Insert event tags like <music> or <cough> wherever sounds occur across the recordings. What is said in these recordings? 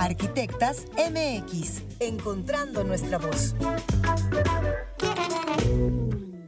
Arquitectas MX, encontrando nuestra voz.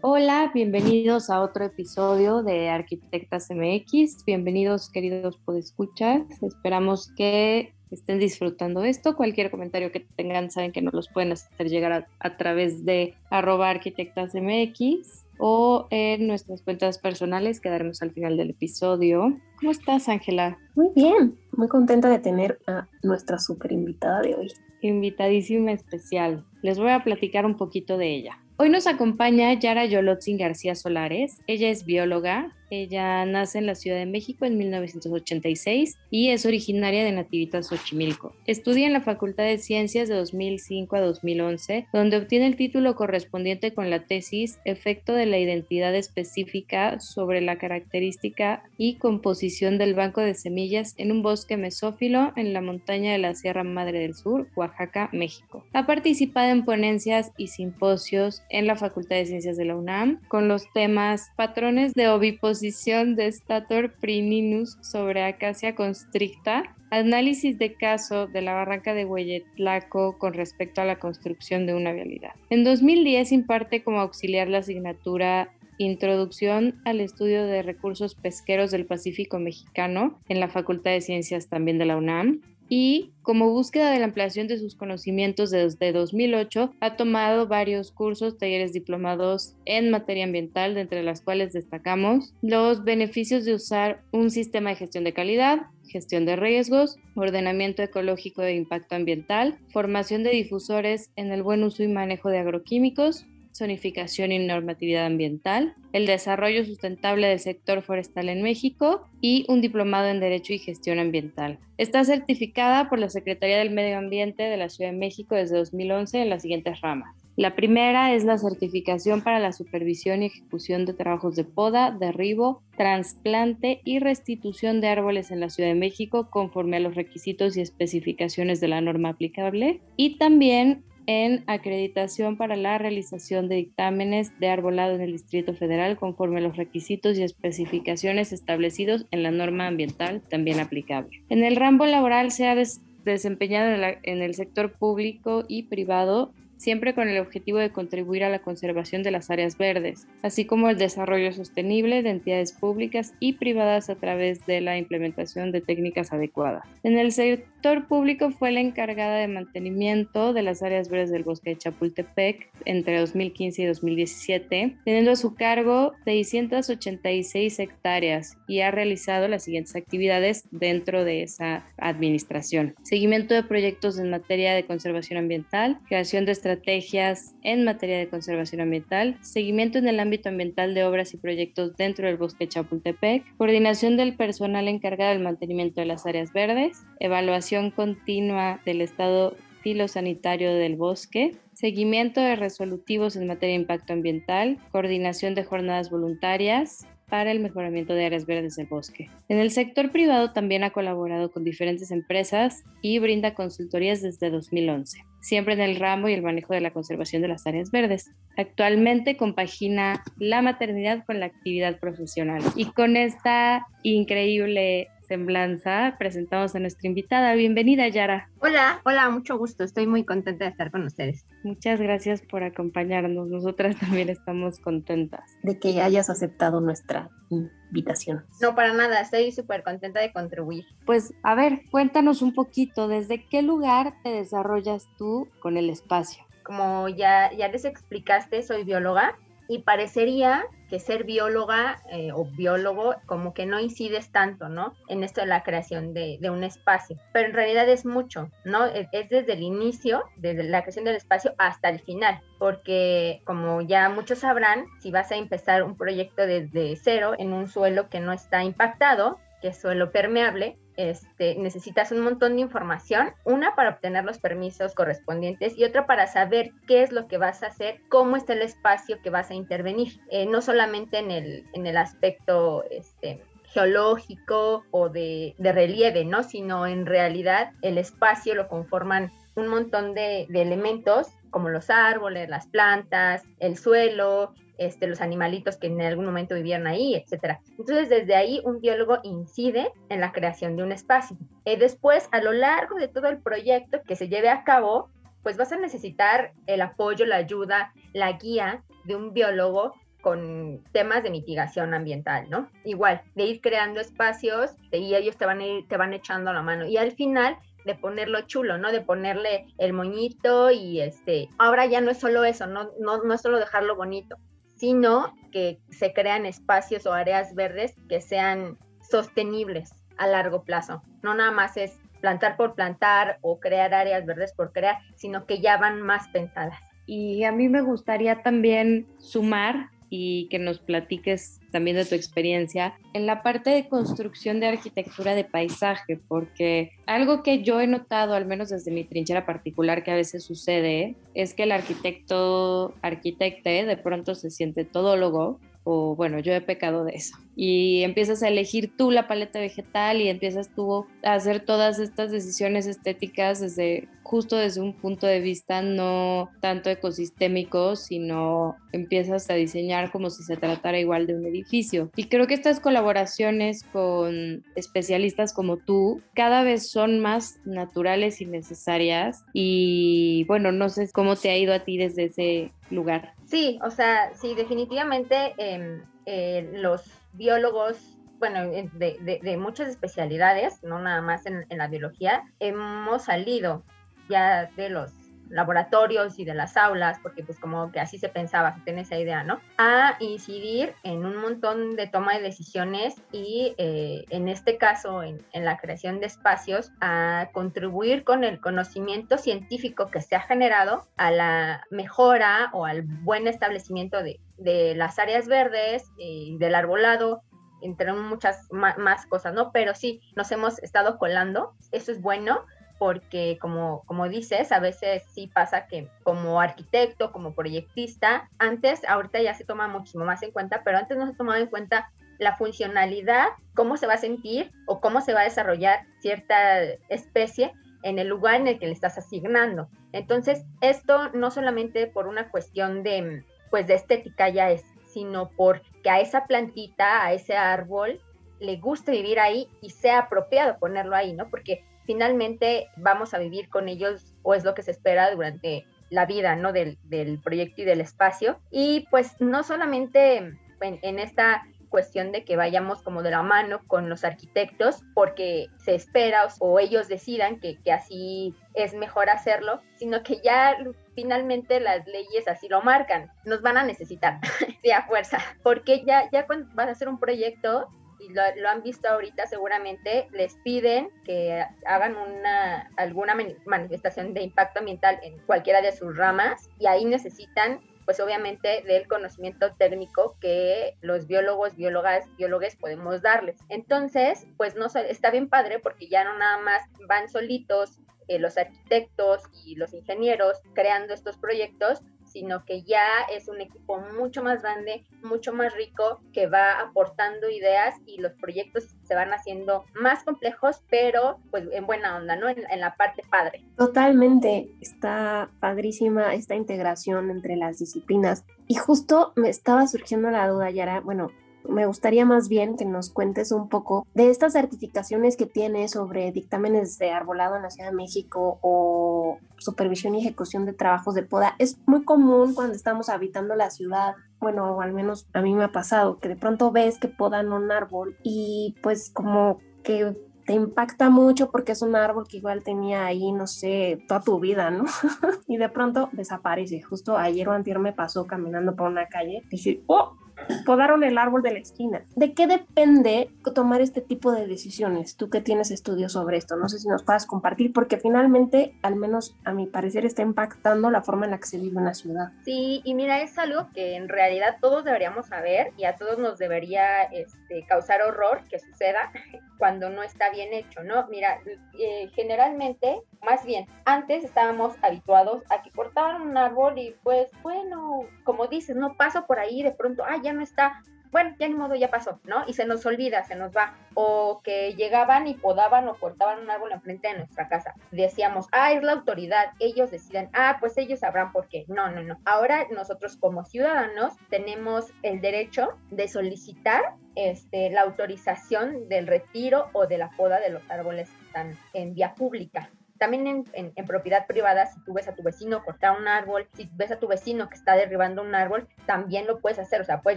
Hola, bienvenidos a otro episodio de Arquitectas MX. Bienvenidos, queridos podescuchas. Esperamos que estén disfrutando esto. Cualquier comentario que tengan, saben que nos los pueden hacer llegar a, través de arroba arquitectas MX o en nuestras cuentas personales que daremos al final del episodio. ¿Cómo estás, Ángela? Muy bien, muy contenta de tener a nuestra super invitada de hoy. Invitadísima especial. Les voy a platicar un poquito de ella. Hoy nos acompaña Yara Yolotzin García Solares. Ella es bióloga, ella nace en la Ciudad de México en 1986 y es originaria de Nativitas, Xochimilco. Estudia en la Facultad de Ciencias de 2005 a 2011, donde obtiene el título correspondiente con la tesis Efecto de la identidad específica sobre la característica y composición del banco de semillas en un bosque mesófilo en la montaña de la Sierra Madre del Sur, Oaxaca, México. Ha participado en ponencias y simposios en la Facultad de Ciencias de la UNAM con los temas patrones de oviposición de Stator prininus sobre Acacia constricta, análisis de caso de la barranca de Hueyetlaco con respecto a la construcción de una vialidad. En 2010 imparte como auxiliar la asignatura Introducción al estudio de recursos pesqueros del Pacífico Mexicano en la Facultad de Ciencias también de la UNAM y como búsqueda de la ampliación de sus conocimientos desde 2008 ha tomado varios cursos, talleres diplomados en materia ambiental, de entre las cuales destacamos los beneficios de usar un sistema de gestión de calidad, gestión de riesgos, ordenamiento ecológico de impacto ambiental, formación de difusores en el buen uso y manejo de agroquímicos, zonificación y normatividad ambiental, el desarrollo sustentable del sector forestal en México y un diplomado en Derecho y Gestión Ambiental. Está certificada por la Secretaría del Medio Ambiente de la Ciudad de México desde 2011 en las siguientes ramas. La primera es la certificación para la supervisión y ejecución de trabajos de poda, derribo, trasplante y restitución de árboles en la Ciudad de México conforme a los requisitos y especificaciones de la norma aplicable. Y también en acreditación para la realización de dictámenes de arbolado en el Distrito Federal conforme a los requisitos y especificaciones establecidos en la norma ambiental también aplicable. En el ramo laboral se ha desempeñado en el sector público y privado siempre con el objetivo de contribuir a la conservación de las áreas verdes, así como el desarrollo sostenible de entidades públicas y privadas a través de la implementación de técnicas adecuadas. En el sector público fue la encargada de mantenimiento de las áreas verdes del bosque de Chapultepec entre 2015 y 2017, teniendo a su cargo 686 hectáreas y ha realizado las siguientes actividades dentro de esa administración. Seguimiento de proyectos en materia de conservación ambiental, creación de estrategias estrategias en materia de conservación ambiental, seguimiento en el ámbito ambiental de obras y proyectos dentro del bosque Chapultepec, coordinación del personal encargado del mantenimiento de las áreas verdes, evaluación continua del estado filosanitario del bosque, seguimiento de resolutivos en materia de impacto ambiental, coordinación de jornadas voluntarias, para el mejoramiento de áreas verdes del bosque. En el sector privado también ha colaborado con diferentes empresas y brinda consultorías desde 2011, siempre en el ramo y el manejo de la conservación de las áreas verdes. Actualmente compagina la maternidad con la actividad profesional y con esta increíble semblanza, presentamos a nuestra invitada. Bienvenida, Yara. Hola, hola, mucho gusto. Estoy muy contenta de estar con ustedes. Muchas gracias por acompañarnos. Nosotras también estamos contentas. De que hayas aceptado nuestra invitación. No, para nada. Estoy súper contenta de contribuir. Pues, a ver, cuéntanos un poquito, ¿desde qué lugar te desarrollas tú con el espacio? Como ya, ya les explicaste, soy bióloga y parecería que ser bióloga eh, o biólogo como que no incides tanto, ¿no? En esto de la creación de, un espacio, pero en realidad es mucho, ¿no? Es, desde el inicio, desde la creación del espacio hasta el final, porque como ya muchos sabrán, si vas a empezar un proyecto desde cero en un suelo que no está impactado, que es suelo permeable, este, necesitas un montón de información, una para obtener los permisos correspondientes y otra para saber qué es lo que vas a hacer, cómo está el espacio que vas a intervenir, eh, no solamente en el, en el aspecto este, geológico o de, relieve, ¿no? Sino en realidad el espacio lo conforman un montón de, de elementos como los árboles, las plantas, el suelo, este, los animalitos que en algún momento vivieron ahí, etc. Entonces, desde ahí un biólogo incide en la creación de un espacio. y después, a lo largo de todo el proyecto que se lleve a cabo, pues vas a necesitar el apoyo, la ayuda, la guía de un biólogo con temas de mitigación ambiental, ¿no? Igual, de ir creando espacios y ellos te van, te van echando la mano. Y al final de ponerlo chulo, ¿no? De ponerle el moñito y este, ahora ya no es solo eso, no, no, no es solo dejarlo bonito, sino que se crean espacios o áreas verdes que sean sostenibles a largo plazo. No nada más es plantar por plantar o crear áreas verdes por crear, sino que ya van más pensadas. Y a mí me gustaría también sumar y que nos platiques también de tu experiencia en la parte de construcción de arquitectura de paisaje, porque algo que yo he notado, al menos desde mi trinchera particular, que a veces sucede, es que el arquitecto, arquitecte, de pronto se siente todólogo o bueno, yo he pecado de eso. Y empiezas a elegir tú la paleta vegetal y empiezas tú a hacer todas estas decisiones estéticas desde justo desde un punto de vista no tanto ecosistémico, sino empiezas a diseñar como si se tratara igual de un edificio. Y creo que estas colaboraciones con especialistas como tú cada vez son más naturales y necesarias. Y bueno, no sé cómo te ha ido a ti desde ese lugar. Sí, o sea, sí, definitivamente em, eh, los biólogos, bueno, de, muchas especialidades, no nada más en, en la biología, hemos salido ya de los laboratorios y de las aulas, porque pues como que así se pensaba, se tiene esa idea, ¿no? A incidir en un montón de toma de decisiones y eh, en este caso en, la creación de espacios, a contribuir con el conocimiento científico que se ha generado a la mejora o al buen establecimiento de, de las áreas verdes y del arbolado entre muchas más cosas, ¿no? Pero sí, nos hemos estado colando, eso es bueno, porque como, como dices, a veces sí pasa que como arquitecto, como proyectista, antes, ahorita ya se toma muchísimo más en cuenta, pero antes no se tomaba en cuenta la funcionalidad, cómo se va a sentir o cómo se va a desarrollar cierta especie en el lugar en el que le estás asignando. Entonces, esto no solamente por una cuestión de, pues, de estética ya es, sino porque a esa plantita, a ese árbol, le guste vivir ahí y sea apropiado ponerlo ahí, ¿no? Porque finalmente vamos a vivir con ellos o es lo que se espera durante la vida, ¿no? Del, proyecto y del espacio. Y pues no solamente en, esta cuestión de que vayamos como de la mano con los arquitectos porque se espera o, ellos decidan que, así es mejor hacerlo, sino que ya finalmente las leyes así lo marcan. Nos van a necesitar, <laughs> sí, a fuerza, porque ya, ya cuando vas a hacer un proyecto, y lo, han visto ahorita seguramente, les piden que hagan una, alguna manifestación de impacto ambiental en cualquiera de sus ramas y ahí necesitan pues obviamente del conocimiento técnico que los biólogos, biólogas, biólogos podemos darles. Entonces, pues no está bien padre porque ya no nada más van solitos eh, los arquitectos y los ingenieros creando estos proyectos, sino que ya es un equipo mucho más grande, mucho más rico, que va aportando ideas y los proyectos se van haciendo más complejos, pero pues en buena onda, ¿no? En, la parte padre. Totalmente, está padrísima esta integración entre las disciplinas. Y justo me estaba surgiendo la duda, Yara, bueno, me gustaría más bien que nos cuentes un poco de estas certificaciones que tienes sobre dictámenes de arbolado en la Ciudad de México o supervisión y ejecución de trabajos de poda. Es muy común cuando estamos habitando la ciudad, bueno, o al menos a mí me ha pasado, que de pronto ves que podan un árbol y pues como que te impacta mucho porque es un árbol que igual tenía ahí, no sé, toda tu vida, ¿no? <laughs> y de pronto desaparece. Justo ayer o antier me pasó caminando por una calle. Dije, oh, podaron el árbol de la esquina. ¿De qué depende tomar este tipo de decisiones? Tú que tienes estudios sobre esto, no sé si nos puedas compartir, porque finalmente, al menos a mi parecer, está impactando la forma en la que se vive una ciudad. Sí, y mira, es algo que en realidad todos deberíamos saber y a todos nos debería este, causar horror que suceda <laughs> cuando no está bien hecho, ¿no? Mira, eh, generalmente, más bien, antes estábamos habituados a que cortaban un árbol y pues, bueno, como dices, no paso por ahí de pronto, ah, ya no está, bueno, ya ni modo, ya pasó, ¿no? Y se nos olvida, se nos va. O que llegaban y podaban o cortaban un árbol enfrente de nuestra casa. Decíamos, ah, es la autoridad, ellos deciden, ah, pues ellos sabrán por qué. No, no, no. Ahora nosotros como ciudadanos tenemos el derecho de solicitar este, la autorización del retiro o de la poda de los árboles que están en vía pública. También en, propiedad privada, si tú ves a tu vecino cortar un árbol, si ves a tu vecino que está derribando un árbol, también lo puedes hacer. O sea, puedes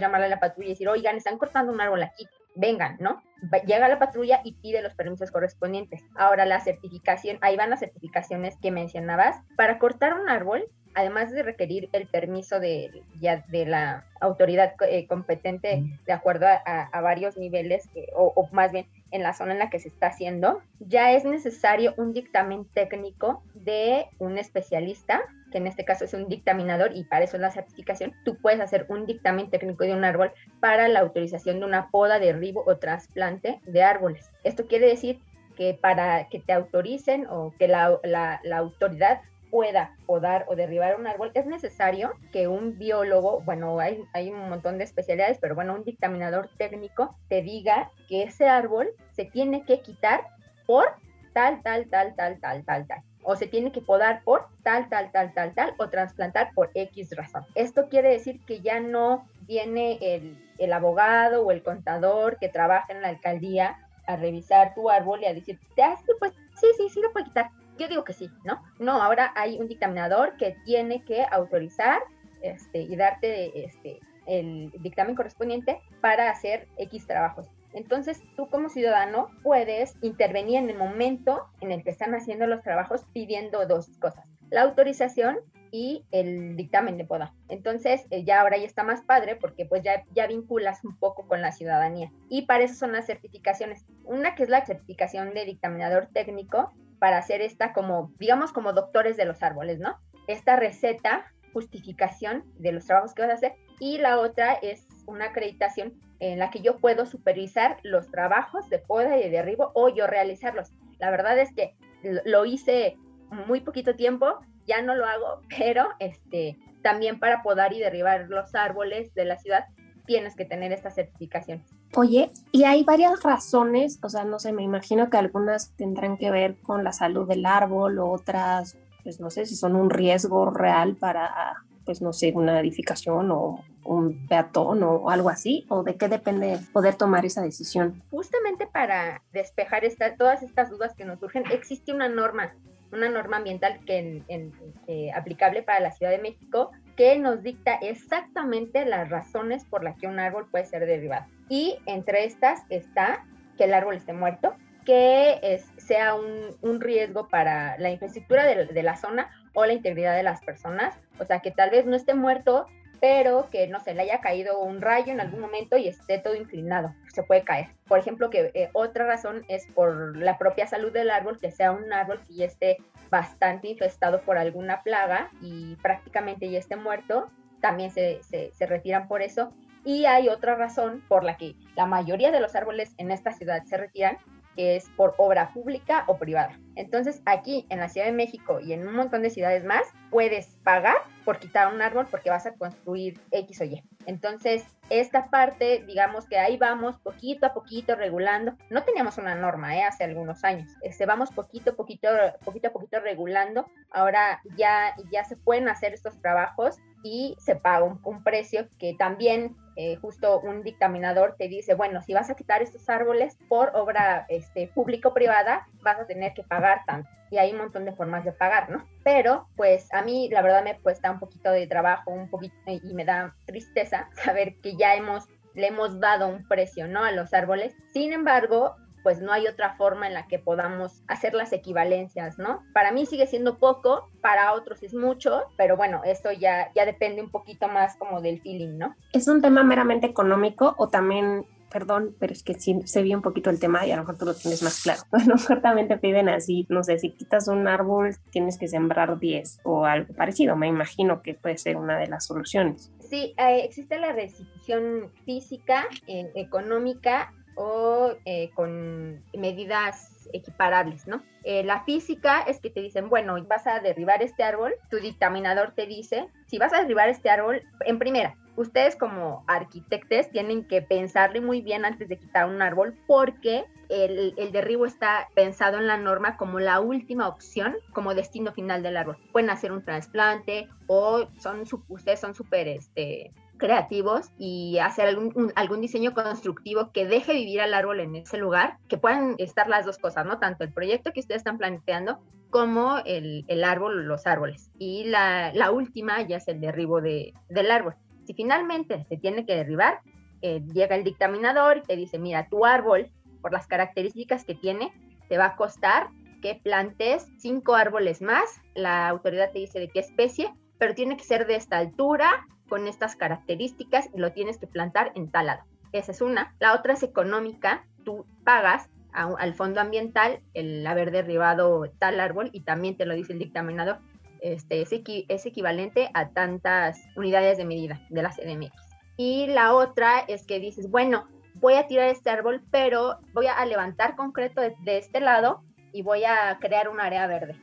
llamarle a la patrulla y decir, oigan, están cortando un árbol aquí, vengan, ¿no? Llega la patrulla y pide los permisos correspondientes. Ahora la certificación, ahí van las certificaciones que mencionabas. Para cortar un árbol, además de requerir el permiso de, ya de la autoridad eh, competente de acuerdo a, varios niveles, eh, o, más bien en la zona en la que se está haciendo, ya es necesario un dictamen técnico de un especialista, que en este caso es un dictaminador y para eso es la certificación. Tú puedes hacer un dictamen técnico de un árbol para la autorización de una poda, derribo o trasplante de árboles. Esto quiere decir que para que te autoricen o que la, la, la autoridad pueda podar o derribar un árbol, es necesario que un biólogo, bueno, hay, hay un montón de especialidades, pero bueno, un dictaminador técnico te diga que ese árbol se tiene que quitar por tal, tal, tal, tal, tal, tal, tal. O se tiene que podar por tal, tal, tal, tal, tal, o trasplantar por X razón. Esto quiere decir que ya no viene el, el abogado o el contador que trabaja en la alcaldía a revisar tu árbol y a decir, pues sí, sí, sí lo puede quitar yo digo que sí, ¿no? No, ahora hay un dictaminador que tiene que autorizar este, y darte este, el dictamen correspondiente para hacer X trabajos. Entonces, tú como ciudadano puedes intervenir en el momento en el que están haciendo los trabajos pidiendo dos cosas, la autorización y el dictamen de poda. Entonces, eh, ya ahora ya está más padre porque pues ya, ya vinculas un poco con la ciudadanía. Y para eso son las certificaciones. Una que es la certificación de dictaminador técnico, para hacer esta como, digamos, como doctores de los árboles, ¿no? Esta receta, justificación de los trabajos que vas a hacer. Y la otra es una acreditación en la que yo puedo supervisar los trabajos de poda y de derribo o yo realizarlos. La verdad es que lo hice muy poquito tiempo, ya no lo hago, <laughs> pero este, también para podar y derribar los árboles de la ciudad tienes que tener esta certificación. Oye, y hay varias razones, o sea, no sé, me imagino que algunas tendrán que ver con la salud del árbol, otras, pues no sé si son un riesgo real para, pues no sé, una edificación o un peatón o algo así, o de qué depende poder tomar esa decisión. Justamente para despejar esta, todas estas dudas que nos surgen, existe una norma, una norma ambiental que en, eh, aplicable para la Ciudad de México que nos dicta exactamente las razones por las que un árbol puede ser derribado. Y entre estas está que el árbol esté muerto, que sea un, riesgo para la infraestructura de, la zona o la integridad de las personas. O sea, que tal vez no esté muerto, pero que no se le haya caído un rayo en algún momento y esté todo inclinado, se puede caer. Por ejemplo, que eh, otra razón es por la propia salud del árbol, que sea un árbol que ya esté bastante infestado por alguna plaga y prácticamente ya esté muerto, también se, se, se retiran por eso. Y hay otra razón por la que la mayoría de los árboles en esta ciudad se retiran, que es por obra pública o privada. Entonces, aquí en la Ciudad de México y en un montón de ciudades más, puedes pagar por quitar un árbol porque vas a construir X o Y. Entonces, esta parte, digamos que ahí vamos poquito a poquito regulando. No teníamos una norma ¿eh? hace algunos años. Este, vamos poquito, poquito, poquito a poquito regulando. Ahora ya, ya se pueden hacer estos trabajos y se paga un, precio que también eh, justo un dictaminador te dice, bueno, si vas a quitar estos árboles por obra este, público-privada, vas a tener que pagar tanto. Y hay un montón de formas de pagar, ¿no? Pero, pues a mí la verdad me cuesta un poquito de trabajo, un poquito, y me da tristeza <laughs> saber que ya hemos, le hemos dado un precio, ¿no? A los árboles. Sin embargo, pues no hay otra forma en la que podamos hacer las equivalencias, ¿no? Para mí sigue siendo poco, para otros es mucho, pero bueno, esto ya, ya depende un poquito más como del feeling, ¿no? ¿Es un tema meramente económico o también perdón, pero es que sí se ve un poquito el tema y a lo mejor tú lo tienes más claro. <laughs> Bueno, ciertamente piden así, no sé, si quitas un árbol tienes que sembrar 10 o algo parecido, me imagino que puede ser una de las soluciones. Sí, eh, existe la restitución física, eh, económica o eh, con medidas equiparables, ¿no? Eh, la física es que te dicen, bueno, vas a derribar este árbol, tu dictaminador te dice, si vas a derribar este árbol, en primera, ustedes como arquitectos tienen que pensarle muy bien antes de quitar un árbol porque el, derribo está pensado en la norma como la última opción, como destino final del árbol. Pueden hacer un trasplante o son, ustedes son súper este, creativos y hacer algún, diseño constructivo que deje vivir al árbol en ese lugar, que puedan estar las dos cosas, ¿no? Tanto el proyecto que ustedes están planteando como el, el árbol, los árboles. Y la, la, última ya es el derribo de, del árbol. Si finalmente se tiene que derribar, eh, llega el dictaminador y te dice, mira, tu árbol, por las características que tiene, te va a costar que plantes cinco árboles más. La autoridad te dice de qué especie, pero tiene que ser de esta altura, con estas características y lo tienes que plantar en tal lado. Esa es una. La otra es económica. Tú pagas al fondo ambiental el haber derribado tal árbol y también te lo dice el dictaminador. Este, es, es equivalente a tantas unidades de medida de la CDMX. Y la otra es que dices, bueno, voy a tirar este árbol, pero voy a levantar concreto de, de este lado y voy a crear un área verde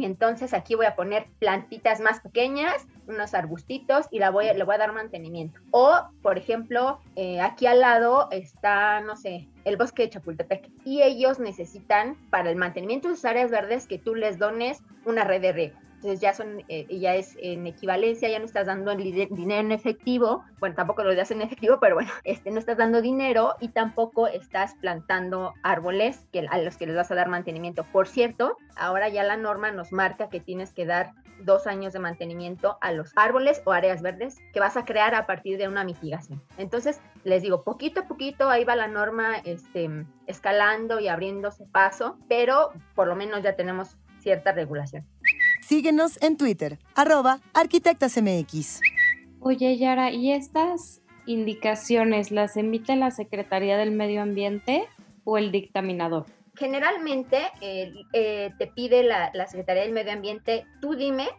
y entonces aquí voy a poner plantitas más pequeñas, unos arbustitos y la voy le voy a dar mantenimiento. O, por ejemplo, eh, aquí al lado está, no sé, el bosque de Chapultepec y ellos necesitan para el mantenimiento de sus áreas verdes que tú les dones una red de riego. Entonces ya son, eh, ya es en equivalencia, ya no estás dando dinero en efectivo, bueno, tampoco lo das en efectivo, pero bueno, <laughs> este, no estás dando dinero y tampoco estás plantando árboles que, a los que les vas a dar mantenimiento. Por cierto, ahora ya la norma nos marca que tienes que dar dos años de mantenimiento a los árboles o áreas verdes que vas a crear a partir de una mitigación. Entonces, les digo, poquito a poquito ahí va la norma este, escalando y abriéndose paso, pero por lo menos ya tenemos cierta regulación. Síguenos en Twitter, arroba arquitectasmx. Oye, Yara, ¿y estas indicaciones las emite la Secretaría del Medio Ambiente o el dictaminador? Generalmente eh, te pide la, Secretaría del Medio Ambiente, tú dime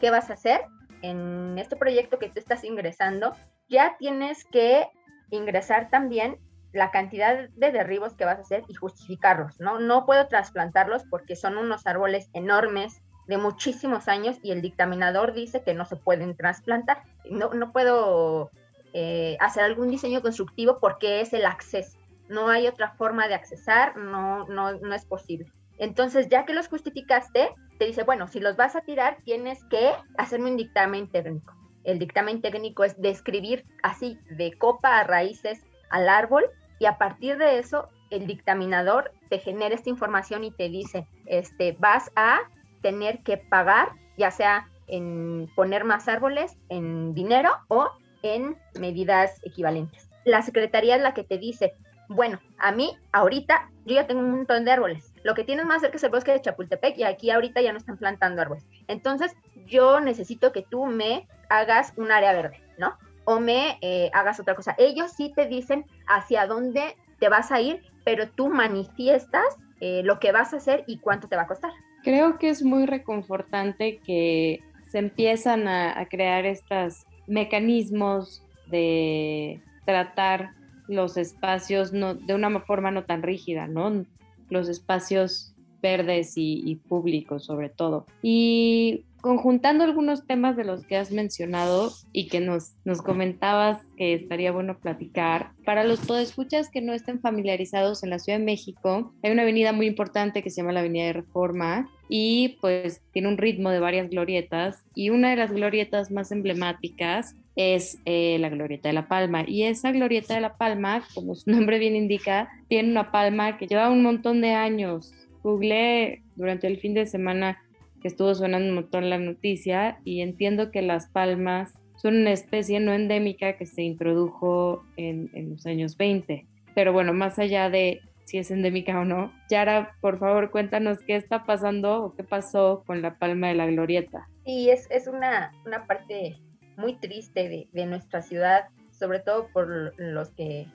qué vas a hacer en este proyecto que tú estás ingresando, ya tienes que ingresar también la cantidad de derribos que vas a hacer y justificarlos, ¿no? No puedo trasplantarlos porque son unos árboles enormes, de muchísimos años y el dictaminador dice que no se pueden trasplantar. No, no puedo eh, hacer algún diseño constructivo porque es el acceso. No hay otra forma de accesar, no, no, no es posible. Entonces, ya que los justificaste, te dice, bueno, si los vas a tirar, tienes que hacerme un dictamen técnico. El dictamen técnico es describir así, de copa a raíces al árbol, y a partir de eso, el dictaminador te genera esta información y te dice, este, vas a tener que pagar, ya sea en poner más árboles en dinero o en medidas equivalentes. La secretaría es la que te dice, bueno, a mí ahorita yo ya tengo un montón de árboles. Lo que tienes más cerca es el bosque de Chapultepec y aquí ahorita ya no están plantando árboles. Entonces yo necesito que tú me hagas un área verde, ¿no? O me eh, hagas otra cosa. Ellos sí te dicen hacia dónde te vas a ir, pero tú manifiestas eh, lo que vas a hacer y cuánto te va a costar. Creo que es muy reconfortante que se empiezan a, crear estos mecanismos de tratar los espacios no, de una forma no tan rígida, ¿no? Los espacios verdes y, públicos sobre todo. Y conjuntando algunos temas de los que has mencionado y que nos, nos comentabas que estaría bueno platicar, para los podescuchas que no estén familiarizados en la Ciudad de México, hay una avenida muy importante que se llama la Avenida de Reforma y pues tiene un ritmo de varias glorietas y una de las glorietas más emblemáticas es eh, la Glorieta de la Palma. Y esa Glorieta de la Palma, como su <laughs> nombre bien indica, tiene una palma que lleva un montón de años. Googleé durante el fin de semana que estuvo sonando un montón la noticia y entiendo que las palmas son una especie no endémica que se introdujo en, en los años 20. Pero bueno, más allá de si es endémica o no, Yara, por favor, cuéntanos qué está pasando o qué pasó con la palma de la glorieta. Sí, es, es una, una parte muy triste de, de nuestra ciudad, sobre todo por los que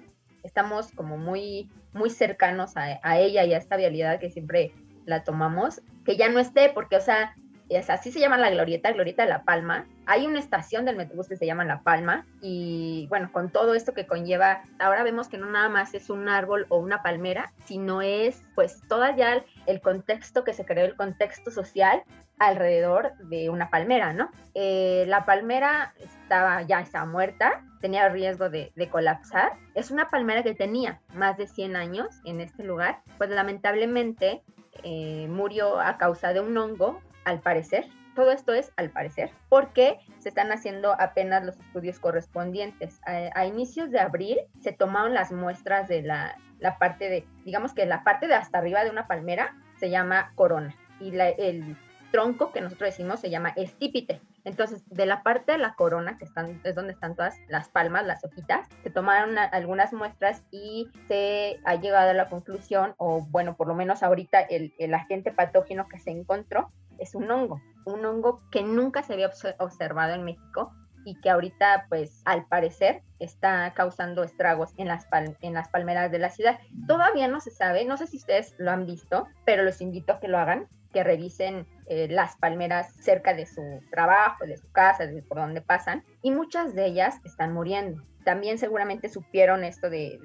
estamos como muy, muy cercanos a, a, ella y a esta vialidad que siempre la tomamos, que ya no esté, porque, o sea, es así se llama la glorieta, glorieta de La Palma. Hay una estación del Metrobús que se llama La Palma y bueno, con todo esto que conlleva, ahora vemos que no nada más es un árbol o una palmera, sino es pues todo ya el contexto que se creó, el contexto social alrededor de una palmera, ¿no? Eh, la palmera estaba ya está muerta, tenía riesgo de, colapsar. Es una palmera que tenía más de 100 años en este lugar, pues lamentablemente eh, murió a causa de un hongo, al parecer. Todo esto es al parecer, porque se están haciendo apenas los estudios correspondientes. A, inicios de abril se tomaron las muestras de la, la, parte de, digamos que la parte de hasta arriba de una palmera se llama corona y la, el tronco que nosotros decimos se llama estípite. Entonces, de la parte de la corona, que están, es donde están todas las palmas, las hojitas, se tomaron algunas muestras y se ha llegado a la conclusión, o bueno, por lo menos ahorita el, el agente patógeno que se encontró es un hongo, un hongo que nunca se había observado en México y que ahorita, pues, al parecer, está causando estragos en las, en las palmeras de la ciudad. Todavía no se sabe, no sé si ustedes lo han visto, pero los invito a que lo hagan que revisen eh, las palmeras cerca de su trabajo, de su casa, de por donde pasan, y muchas de ellas están muriendo. También seguramente supieron esto de,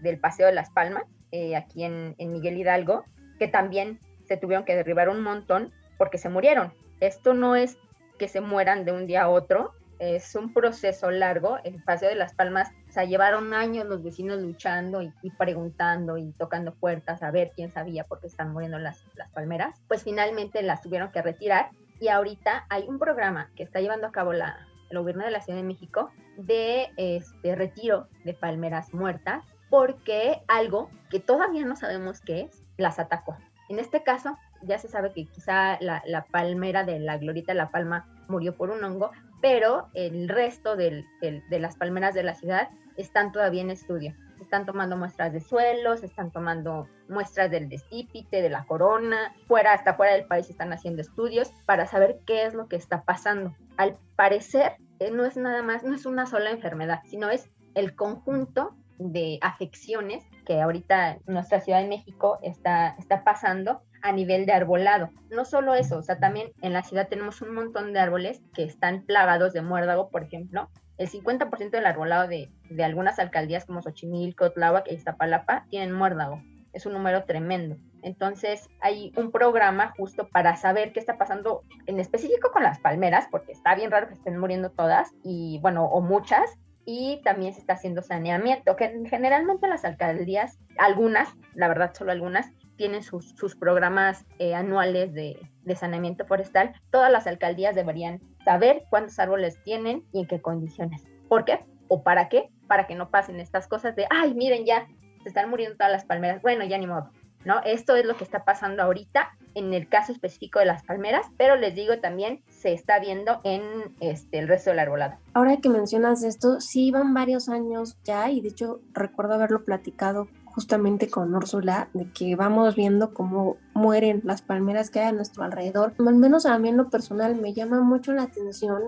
del Paseo de las Palmas, eh, aquí en, en Miguel Hidalgo, que también se tuvieron que derribar un montón porque se murieron. Esto no es que se mueran de un día a otro, es un proceso largo. El Paseo de las Palmas, o sea, llevaron años los vecinos luchando y, preguntando y tocando puertas a ver quién sabía por qué están muriendo las, las palmeras. Pues finalmente las tuvieron que retirar y ahorita hay un programa que está llevando a cabo la, el gobierno de la Ciudad de México de este retiro de palmeras muertas porque algo que todavía no sabemos qué es, las atacó. En este caso, ya se sabe que quizá la, palmera de la glorita de la palma murió por un hongo, pero el resto de las palmeras de la ciudad están todavía en estudio. están tomando muestras de suelos, están tomando muestras del destípite, de la corona, fuera, hasta fuera del país están haciendo estudios para saber qué es lo que está pasando. Al parecer, eh, no es nada más, no es una sola enfermedad, sino es el conjunto de afecciones que ahorita nuestra Ciudad de México está pasando a nivel de arbolado. No solo eso, o sea, también en la ciudad tenemos un montón de árboles que están plagados de muérdago, por ejemplo. El 50% del arbolado de, de, algunas alcaldías como Xochimilco, Tláhuac e Iztapalapa tienen muérdago. Es un número tremendo. Entonces hay un programa justo para saber qué está pasando en específico con las palmeras, porque está bien raro que estén muriendo todas y bueno, o muchas, y también se está haciendo saneamiento, que generalmente las alcaldías, algunas, la verdad solo algunas, tienen sus, programas eh, anuales de, saneamiento forestal, todas las alcaldías deberían saber cuántos árboles tienen y en qué condiciones. ¿Por qué? ¿O para qué? Para que no pasen estas cosas de, ay, miren ya, se están muriendo todas las palmeras. Bueno, ya ni modo, ¿no? Esto es lo que está pasando ahorita en el caso específico de las palmeras, pero les digo también se está viendo en este, el resto del arbolado. Ahora que mencionas esto, sí van varios años ya y de hecho recuerdo haberlo platicado justamente con Úrsula, de que vamos viendo cómo mueren las palmeras que hay a nuestro alrededor. Al menos a mí en lo personal me llama mucho la atención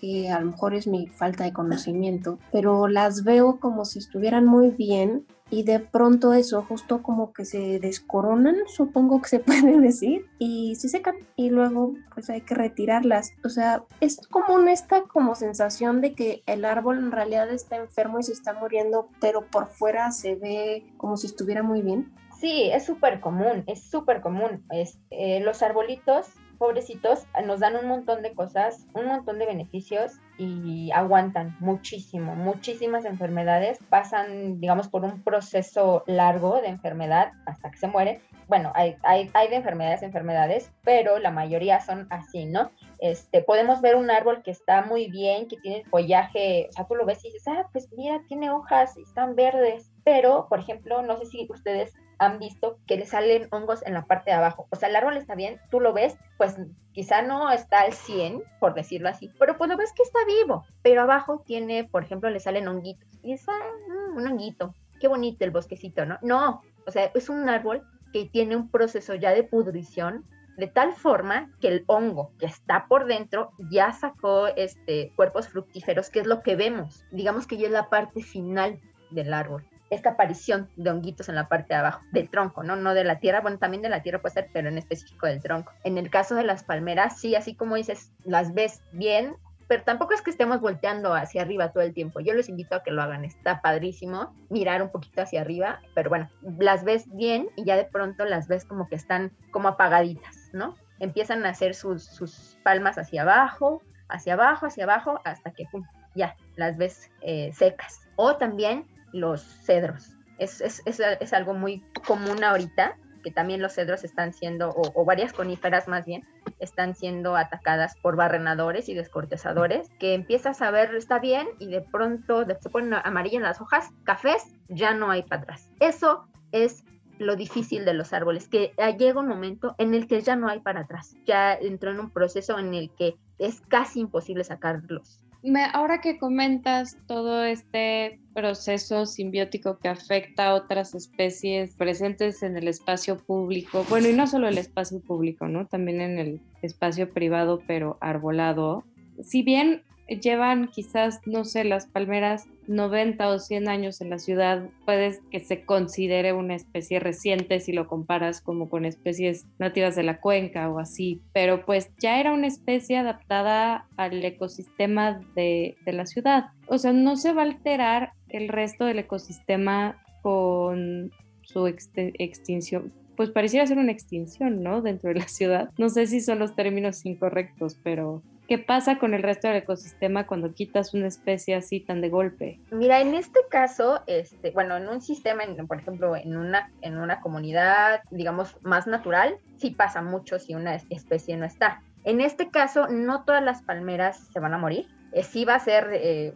que a lo mejor es mi falta de conocimiento, pero las veo como si estuvieran muy bien y de pronto eso, justo como que se descoronan, supongo que se <laughs> puede decir, y se secan y luego pues hay que retirarlas. O sea, es común esta como sensación de que el árbol en realidad está enfermo y se está muriendo, pero por fuera se ve como si estuviera muy bien. Sí, es súper común, es súper común. Es, eh, los arbolitos pobrecitos, nos dan un montón de cosas, un montón de beneficios y aguantan muchísimo, muchísimas enfermedades, pasan, digamos, por un proceso largo de enfermedad hasta que se muere. Bueno, hay, hay, hay de enfermedades enfermedades, pero la mayoría son así, ¿no? Este, podemos ver un árbol que está muy bien, que tiene follaje, o sea, tú lo ves y dices, ah, pues mira, tiene hojas y están verdes, pero, por ejemplo, no sé si ustedes han visto que le salen hongos en la parte de abajo. O sea, el árbol está bien, tú lo ves, pues quizá no está al 100, por decirlo así, pero pues lo ves que está vivo, pero abajo tiene, por ejemplo, le salen honguitos. Y es mm, un honguito, qué bonito el bosquecito, ¿no? No, o sea, es un árbol que tiene un proceso ya de pudrición de tal forma que el hongo que está por dentro ya sacó este, cuerpos fructíferos, que es lo que vemos. Digamos que ya es la parte final del árbol esta aparición de honguitos en la parte de abajo del tronco, ¿no? No de la tierra, bueno, también de la tierra puede ser, pero en específico del tronco. En el caso de las palmeras, sí, así como dices, las ves bien, pero tampoco es que estemos volteando hacia arriba todo el tiempo. Yo les invito a que lo hagan, está padrísimo mirar un poquito hacia arriba, pero bueno, las ves bien y ya de pronto las ves como que están como apagaditas, ¿no? Empiezan a hacer sus, sus palmas hacia abajo, hacia abajo, hacia abajo, hasta que, pum, ya, las ves eh, secas. O también los cedros. Es, es, es, algo muy común ahorita, que también los cedros están siendo, o, varias coníferas más bien, están siendo atacadas por barrenadores y descortezadores, que empiezas a ver, está bien, y de pronto se ponen amarillas las hojas, cafés, ya no hay para atrás. Eso es lo difícil de los árboles, que llega un momento en el que ya no hay para atrás, ya entró en un proceso en el que es casi imposible sacarlos. Ahora que comentas todo este proceso simbiótico que afecta a otras especies presentes en el espacio público, bueno, y no solo el espacio público, ¿no? También en el espacio privado, pero arbolado. Si bien llevan quizás, no sé, las palmeras 90 o 100 años en la ciudad, puedes que se considere una especie reciente si lo comparas como con especies nativas de la cuenca o así, pero pues ya era una especie adaptada al ecosistema de, de la ciudad. O sea, no se va a alterar el resto del ecosistema con su extinción, pues pareciera ser una extinción, ¿no? Dentro de la ciudad. No sé si son los términos incorrectos, pero ¿Qué pasa con el resto del ecosistema cuando quitas una especie así tan de golpe? Mira, en este caso, este, bueno, en un sistema, por ejemplo, en una, en una comunidad, digamos, más natural, sí pasa mucho si una especie no está. En este caso, no todas las palmeras se van a morir. Eh, sí va a ser eh,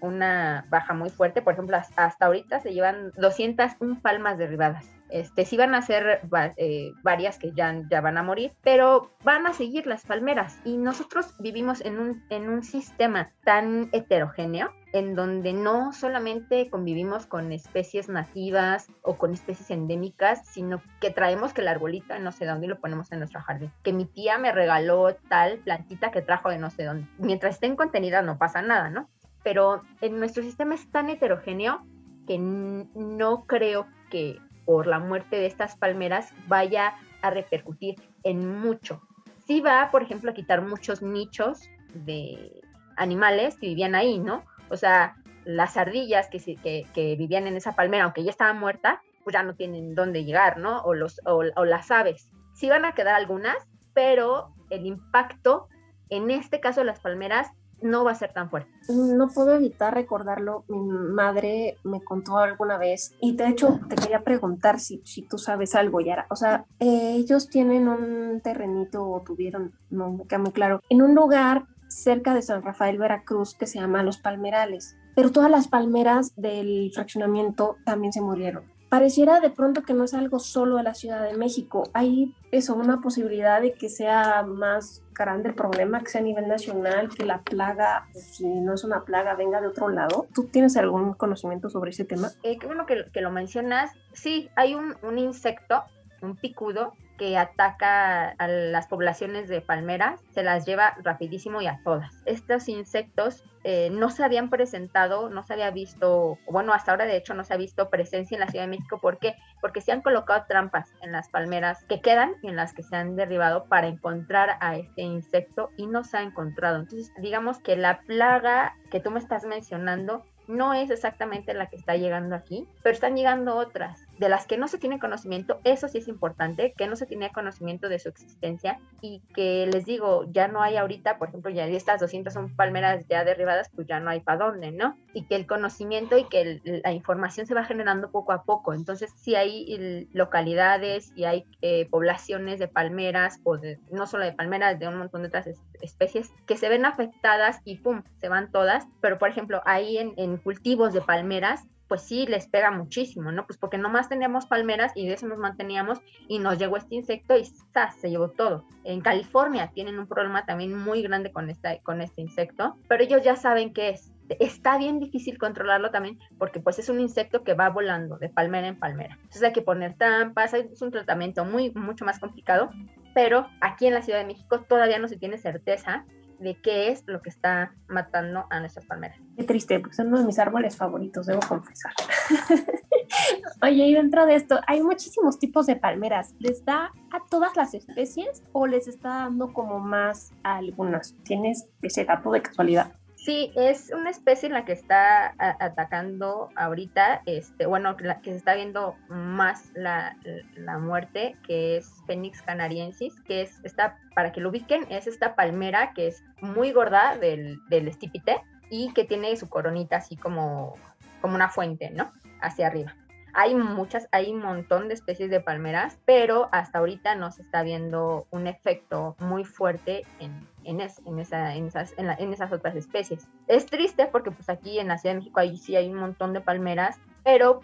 una baja muy fuerte. Por ejemplo, hasta ahorita se llevan 201 palmas derribadas. Este, sí van a ser eh, varias que ya, ya van a morir, pero van a seguir las palmeras. Y nosotros vivimos en un, en un sistema tan heterogéneo en donde no solamente convivimos con especies nativas o con especies endémicas, sino que traemos que el arbolito no sé dónde y lo ponemos en nuestro jardín. Que mi tía me regaló tal plantita que trajo de no sé dónde. Mientras estén contenidas no pasa nada, ¿no? Pero en nuestro sistema es tan heterogéneo que no creo que por la muerte de estas palmeras vaya a repercutir en mucho. Sí va, por ejemplo, a quitar muchos nichos de animales que vivían ahí, ¿no? O sea, las ardillas que, que, que vivían en esa palmera, aunque ya estaba muerta, pues ya no tienen dónde llegar, ¿no? O, los, o, las aves. Sí van a quedar algunas, pero el impacto, en este caso las palmeras, no va a ser tan fuerte. No puedo evitar recordarlo. Mi madre me contó alguna vez y de hecho te quería preguntar si, si tú sabes algo, Yara. O sea, eh, ellos tienen un terrenito o tuvieron, no me queda muy claro, en un lugar cerca de San Rafael, Veracruz, que se llama Los Palmerales. Pero todas las palmeras del fraccionamiento también se murieron pareciera de pronto que no es algo solo de la Ciudad de México. Hay eso, una posibilidad de que sea más grande el problema, que sea a nivel nacional, que la plaga, si no es una plaga, venga de otro lado. ¿Tú tienes algún conocimiento sobre ese tema? Eh, qué bueno que, lo mencionas. Sí, hay un insecto, un picudo, que ataca a las poblaciones de palmeras, se las lleva rapidísimo y a todas. Estos insectos eh, no se habían presentado, no se había visto, bueno, hasta ahora de hecho no se ha visto presencia en la Ciudad de México. ¿Por qué? Porque se han colocado trampas en las palmeras que quedan y en las que se han derribado para encontrar a este insecto y no se ha encontrado. Entonces, digamos que la plaga que tú me estás mencionando no es exactamente la que está llegando aquí, pero están llegando otras de las que no se tiene conocimiento, eso sí es importante, que no se tiene conocimiento de su existencia y que les digo, ya no hay ahorita, por ejemplo, ya estas 200 son palmeras ya derribadas, pues ya no hay para dónde, ¿no? Y que el conocimiento y que la información se va generando poco a poco. Entonces, si hay localidades y hay eh, poblaciones de palmeras o no solo de palmeras, de un montón de otras especies que se ven afectadas y pum, se van todas, pero por ejemplo, ahí en, en cultivos de palmeras, pues sí les pega muchísimo, ¿no? Pues porque nomás teníamos palmeras y de eso nos manteníamos y nos llegó este insecto y ¡zas! se llevó todo. En California tienen un problema también muy grande con, esta, con este insecto, pero ellos ya saben qué es. Está bien difícil controlarlo también porque pues es un insecto que va volando de palmera en palmera. Entonces hay que poner trampas, es un tratamiento muy, mucho más complicado, pero aquí en la Ciudad de México todavía no se tiene certeza de qué es lo que está matando a nuestras palmeras. Qué triste, porque son uno de mis árboles favoritos, debo confesar. <laughs> Oye, y dentro de esto, hay muchísimos tipos de palmeras. ¿Les da a todas las especies o les está dando como más a algunas? ¿Tienes ese dato de casualidad? Sí, es una especie en la que está atacando ahorita, este, bueno, la, que se está viendo más la, la, muerte, que es Phoenix canariensis, que es esta, para que lo ubiquen, es esta palmera que es muy gorda del, del estipite, y que tiene su coronita así como, como una fuente, ¿no? Hacia arriba. Hay muchas, hay un montón de especies de palmeras, pero hasta ahorita no se está viendo un efecto muy fuerte en, en, en, esa, en, esas, en, esas otras especies. Es triste porque pues aquí en la Ciudad de México ahí sí hay un montón de palmeras, pero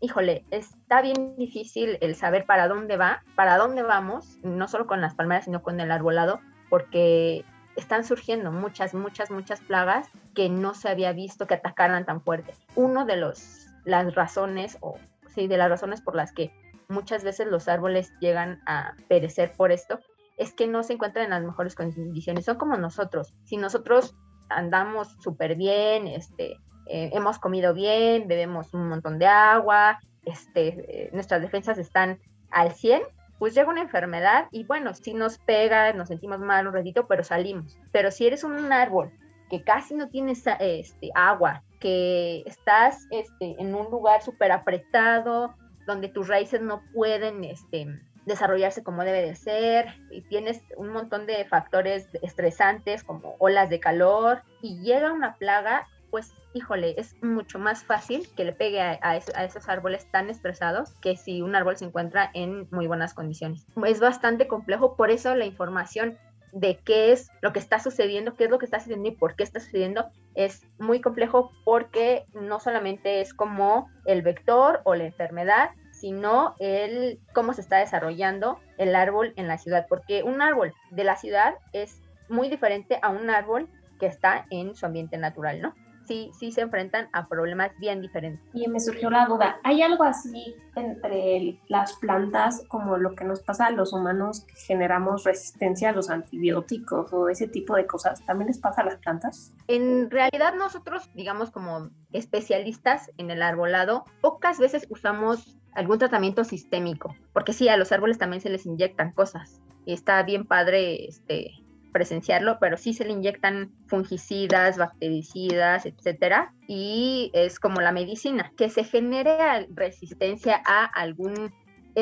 híjole, está bien difícil el saber para dónde va, para dónde vamos, no solo con las palmeras, sino con el arbolado, porque están surgiendo muchas, muchas, muchas plagas que no se había visto que atacaran tan fuerte. Uno de los las razones o sí, de las razones por las que muchas veces los árboles llegan a perecer por esto es que no se encuentran en las mejores condiciones. Son como nosotros. Si nosotros andamos súper bien, este, eh, hemos comido bien, bebemos un montón de agua, este, eh, nuestras defensas están al 100, pues llega una enfermedad y bueno, si nos pega, nos sentimos mal un ratito, pero salimos. Pero si eres un árbol que casi no tienes este, agua, que estás este, en un lugar súper apretado, donde tus raíces no pueden este, desarrollarse como debe de ser, y tienes un montón de factores estresantes como olas de calor, y llega una plaga, pues híjole, es mucho más fácil que le pegue a, a, esos árboles tan estresados que si un árbol se encuentra en muy buenas condiciones. Es bastante complejo, por eso la información de qué es lo que está sucediendo, qué es lo que está sucediendo y por qué está sucediendo, es muy complejo porque no solamente es como el vector o la enfermedad, sino el cómo se está desarrollando el árbol en la ciudad, porque un árbol de la ciudad es muy diferente a un árbol que está en su ambiente natural, ¿no? Sí, sí se enfrentan a problemas bien diferentes. Y me surgió la duda, ¿hay algo así entre las plantas como lo que nos pasa a los humanos que generamos resistencia a los antibióticos o ese tipo de cosas? ¿También les pasa a las plantas? En realidad nosotros, digamos como especialistas en el arbolado, pocas veces usamos algún tratamiento sistémico, porque sí, a los árboles también se les inyectan cosas. Y está bien padre este, presenciarlo, pero sí se le inyectan fungicidas, bactericidas, etcétera, y es como la medicina, que se genere resistencia a algún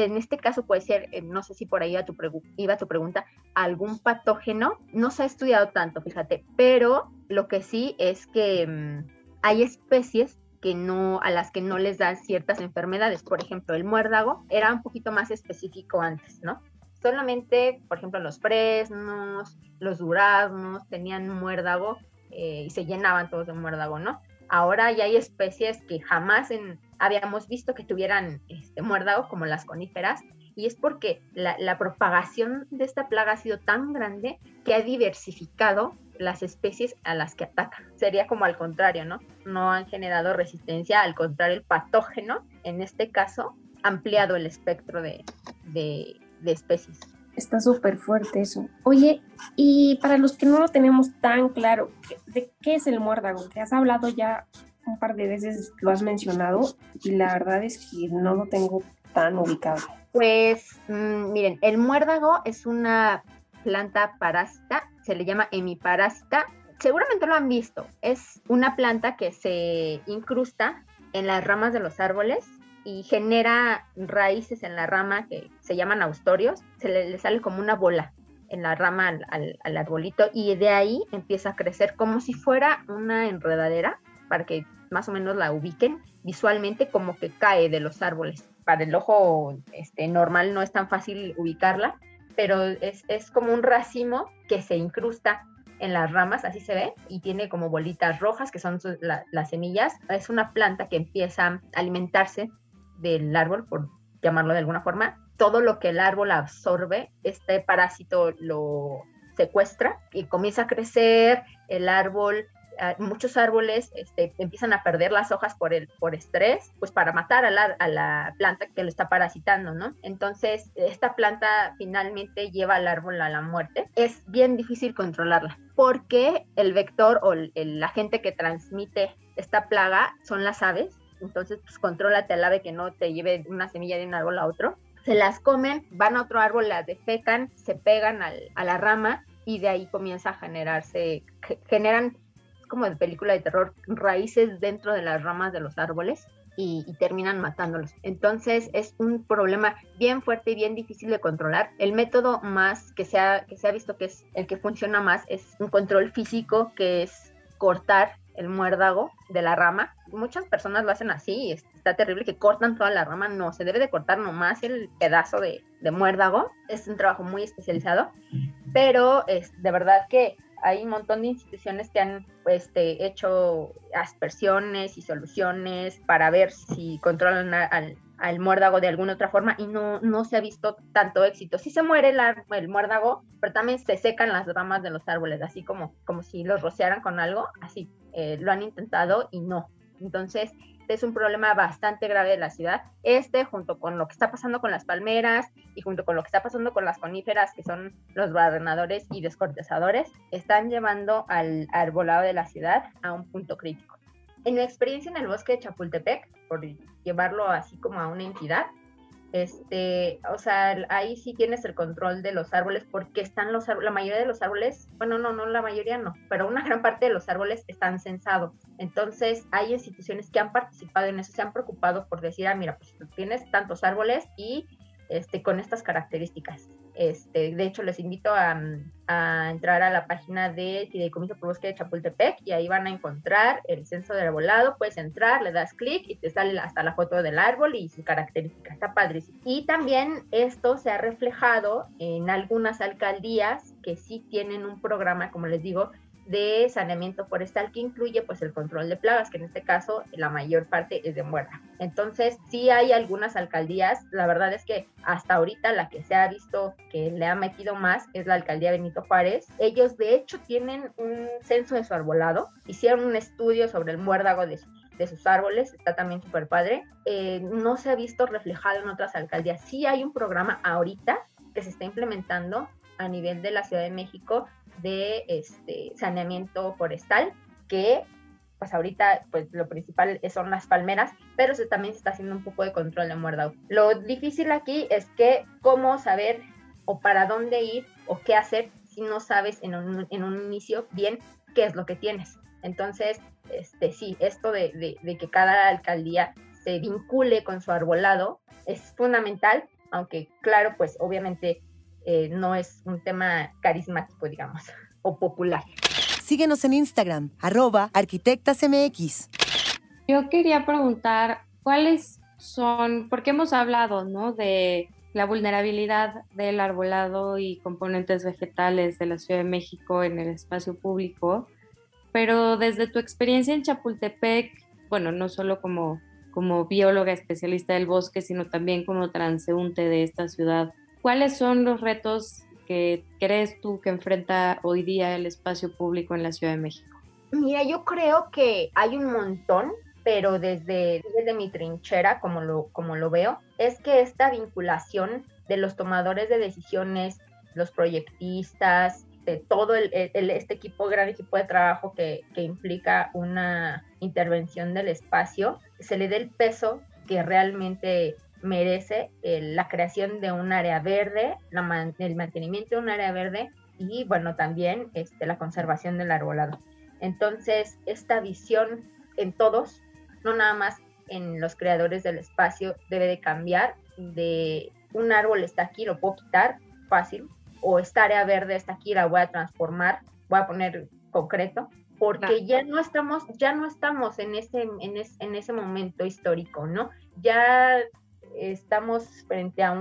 en este caso puede ser, eh, no sé si por ahí iba tu, iba tu pregunta, algún patógeno. No se ha estudiado tanto, fíjate, pero lo que sí es que mm, hay especies que no, a las que no les dan ciertas enfermedades. Por ejemplo, el muérdago era un poquito más específico antes, ¿no? Solamente, por ejemplo, los fresnos, los duraznos tenían muérdago eh, y se llenaban todos de muérdago, ¿no? Ahora ya hay especies que jamás habíamos visto que tuvieran este, muérdago, como las coníferas, y es porque la, propagación de esta plaga ha sido tan grande que ha diversificado las especies a las que ataca. Sería como al contrario, ¿no? No han generado resistencia, al contrario, el patógeno, en este caso, ha ampliado el espectro de, de especies. Está súper fuerte eso. Oye, y para los que no lo tenemos tan claro, ¿de qué es el muérdago? Te has hablado ya un par de veces, lo has mencionado, y la verdad es que no lo tengo tan ubicado. Pues mm, miren, el muérdago es una planta parásita, se le llama hemiparásita. Seguramente lo han visto. Es una planta que se incrusta en las ramas de los árboles y genera raíces en la rama que se llaman austorios, se le, sale como una bola en la rama al, al, arbolito y de ahí empieza a crecer como si fuera una enredadera, para que más o menos la ubiquen visualmente como que cae de los árboles. Para el ojo este, normal no es tan fácil ubicarla, pero es, es como un racimo que se incrusta en las ramas, así se ve, y tiene como bolitas rojas que son las semillas. Es una planta que empieza a alimentarse del árbol, por llamarlo de alguna forma, todo lo que el árbol absorbe, este parásito lo secuestra y comienza a crecer, el árbol, ah, muchos árboles este, empiezan a perder las hojas por, el, por estrés, pues para matar a la, a la, planta que lo está parasitando, ¿no? Entonces, esta planta finalmente lleva al árbol a la muerte. Es bien difícil controlarla porque el vector o el, el agente que transmite esta plaga son las aves entonces pues contrólate al ave que no te lleve una semilla de un árbol a otro. Se las comen, van a otro árbol, las defecan, se pegan a la rama y de ahí comienza a generarse, generan como de película de terror, raíces dentro de las ramas de los árboles y, terminan matándolos. Entonces es un problema bien fuerte y bien difícil de controlar. El método más que se ha, que se ha visto que es el que funciona más es un control físico, que es cortar el muérdago de la rama. Muchas personas lo hacen así está terrible que cortan toda la rama. No, se debe de cortar nomás el pedazo de, de muérdago. Es un trabajo muy especializado, pero es de verdad que hay un montón de instituciones que han este, hecho aspersiones y soluciones para ver si controlan al, al muérdago de alguna otra forma y no, no se ha visto tanto éxito. Sí se muere el, el muérdago, pero también se secan las ramas de los árboles, así como, como si los rociaran con algo, así eh, lo han intentado y no. Entonces, es un problema bastante grave de la ciudad. Este, junto con lo que está pasando con las palmeras y junto con lo que está pasando con las coníferas, que son los barrenadores y descortezadores, están llevando al arbolado de la ciudad a un punto crítico. En mi experiencia en el bosque de Chapultepec, por llevarlo así como a una entidad, este, o sea, ahí sí tienes el control de los árboles porque están los la mayoría de los árboles, bueno, no, no la mayoría no, pero una gran parte de los árboles están censados. Entonces, hay instituciones que han participado en eso, se han preocupado por decir, ah, mira, pues tienes tantos árboles y este, con estas características. Este, de hecho, les invito a, entrar a la página de Fideicomiso por Bosque de Chapultepec y ahí van a encontrar el censo de arbolado. Puedes entrar, le das clic y te sale hasta la foto del árbol y sus características. Está padrísimo. Y también esto se ha reflejado en algunas alcaldías que sí tienen un programa, como les digo, de saneamiento forestal que incluye pues el control de plagas, que en este caso la mayor parte es de muerta. Entonces, sí hay algunas alcaldías, la verdad es que hasta ahorita la que se ha visto que le ha metido más es la alcaldía Benito Juárez. Ellos de hecho tienen un censo de su arbolado, hicieron un estudio sobre el muérdago de sus árboles, está también súper padre. Eh, no se ha visto reflejado en otras alcaldías. Sí hay un programa ahorita que se está implementando a nivel de la Ciudad de México de este, saneamiento forestal, que pues ahorita pues lo principal son las palmeras, pero se, también se está haciendo un poco de control de muerdao. Lo difícil aquí es que cómo saber o para dónde ir o qué hacer si no sabes en un, en un inicio bien qué es lo que tienes. Entonces, este, sí, esto de, de que cada alcaldía se vincule con su arbolado es fundamental, aunque claro, pues obviamente eh, no es un tema carismático, digamos, <laughs> o popular. Síguenos en Instagram, arroba arquitectasmx. Yo quería preguntar, ¿cuáles son, porque hemos hablado, ¿no? De la vulnerabilidad del arbolado y componentes vegetales de la Ciudad de México en el espacio público, pero desde tu experiencia en Chapultepec, bueno, no solo como, como bióloga especialista del bosque, sino también como transeúnte de esta ciudad, ¿Cuáles son los retos que crees tú que enfrenta hoy día el espacio público en la Ciudad de México? Mira, yo creo que hay un montón, pero desde, desde mi trinchera, como lo, como lo veo, es que esta vinculación de los tomadores de decisiones, los proyectistas, de todo este equipo, gran equipo de trabajo que, que implica una intervención del espacio, se le dé el peso que realmente merece eh, la creación de un área verde, el mantenimiento de un área verde y bueno, también este, la conservación del arbolado. Entonces, esta visión en todos, no nada más en los creadores del espacio, debe de cambiar de un árbol está aquí, lo puedo quitar fácil, o esta área verde está aquí, la voy a transformar, voy a poner concreto, porque ya no estamos, ya no estamos en ese, en, en ese momento histórico, ¿no? Ya estamos frente a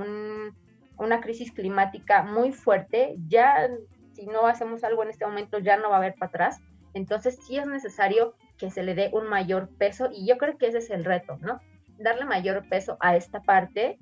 una crisis climática muy fuerte, ya si no hacemos algo en este momento ya no va a haber para atrás, entonces sí es necesario que se le dé un mayor peso y yo creo que ese es el reto, ¿no? Darle mayor peso a esta parte,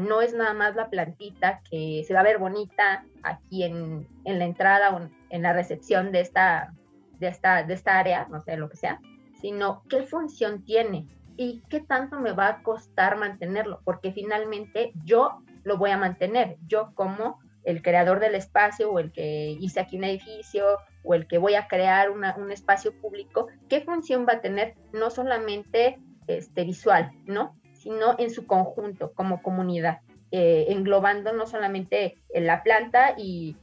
no es nada más la plantita que se va a ver bonita aquí en, la entrada o en la recepción de esta, de, esta, de esta área, no sé, lo que sea, sino qué función tiene, y qué tanto me va a costar mantenerlo, porque finalmente yo lo voy a mantener, yo como el creador del espacio o el que hice aquí un edificio o el que voy a crear un espacio público, ¿qué función va a tener no solamente este, visual, ¿no? sino en su conjunto como comunidad, eh, englobando no solamente la planta y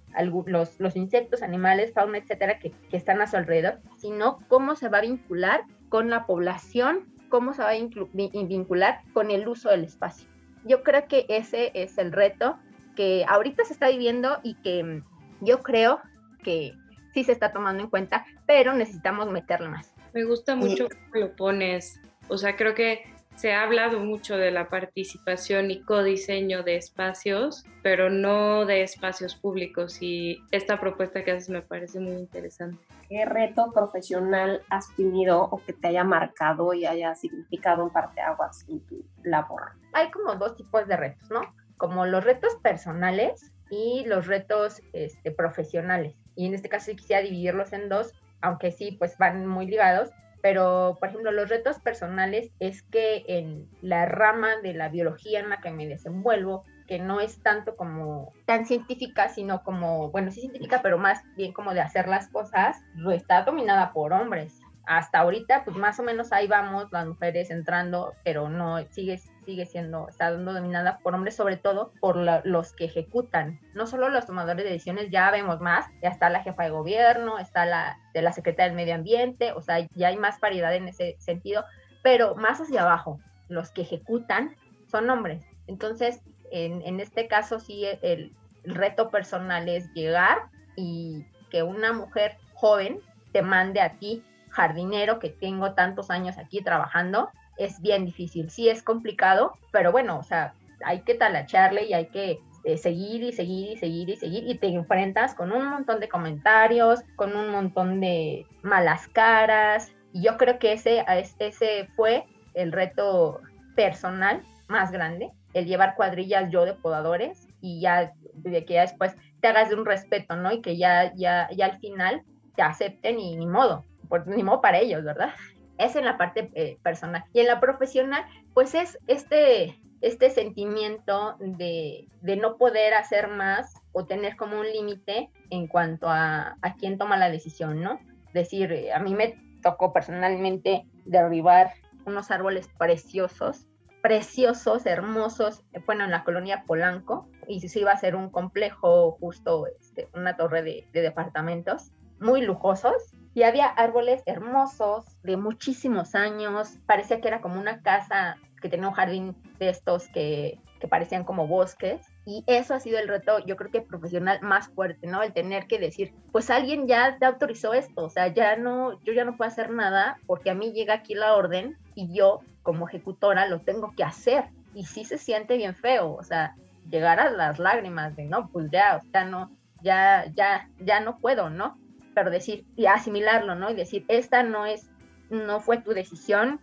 los, insectos, animales, fauna, etcétera, que están a su alrededor, sino cómo se va a vincular con la población cómo se va a vincular con el uso del espacio. Yo creo que ese es el reto que ahorita se está viviendo y que mm, yo creo que sí se está tomando en cuenta, pero necesitamos meterle más. Me gusta mucho cómo lo pones. O sea, creo que se ha hablado mucho de la participación y codiseño de espacios, pero no de espacios públicos y esta propuesta que haces me parece muy interesante. ¿Qué reto profesional has tenido o que te haya marcado y haya significado un parteaguas en tu labor? Hay como dos tipos de retos, ¿no? Como los retos personales y los retos este, profesionales. Y en este caso quisiera dividirlos en dos, aunque sí, pues van muy ligados pero por ejemplo los retos personales es que en la rama de la biología en la que me desenvuelvo, que no es tanto como tan científica, sino como, bueno, sí científica, pero más bien como de hacer las cosas, está dominada por hombres. Hasta ahorita, pues más o menos ahí vamos, las mujeres entrando, pero no, sigue sigue siendo, está dominada por hombres, sobre todo por los que ejecutan. No solo los tomadores de decisiones, ya vemos más, ya está la jefa de gobierno, está la de la secretaria del medio ambiente, o sea, ya hay más paridad en ese sentido, pero más hacia abajo, los que ejecutan son hombres. Entonces, en, en este caso sí, el, el reto personal es llegar y que una mujer joven te mande a ti jardinero que tengo tantos años aquí trabajando es bien difícil. Sí es complicado, pero bueno, o sea, hay que talacharle y hay que eh, seguir y seguir y seguir y seguir y te enfrentas con un montón de comentarios, con un montón de malas caras. Y yo creo que ese, ese fue el reto personal más grande, el llevar cuadrillas yo de podadores y ya de que ya después te hagas de un respeto, ¿no? Y que ya, ya, ya al final te acepten y ni modo, por, ni modo para ellos, ¿verdad? Es en la parte eh, personal. Y en la profesional, pues es este, este sentimiento de, de no poder hacer más o tener como un límite en cuanto a, a quién toma la decisión, ¿no? Decir, eh, a mí me tocó personalmente derribar unos árboles preciosos, preciosos, hermosos, bueno, en la colonia Polanco, y se iba a hacer un complejo, justo este, una torre de departamentos muy lujosos, y había árboles hermosos de muchísimos años, parecía que era como una casa que tenía un jardín de estos que, que parecían como bosques. Y eso ha sido el reto, yo creo que profesional más fuerte, ¿no? El tener que decir, pues alguien ya te autorizó esto, o sea, ya no, yo ya no puedo hacer nada porque a mí llega aquí la orden y yo como ejecutora lo tengo que hacer. Y sí se siente bien feo, o sea, llegar a las lágrimas de, no, pues ya, o sea, no, ya, ya, ya no puedo, ¿no? Pero decir y asimilarlo, ¿no? Y decir, esta no es, no fue tu decisión,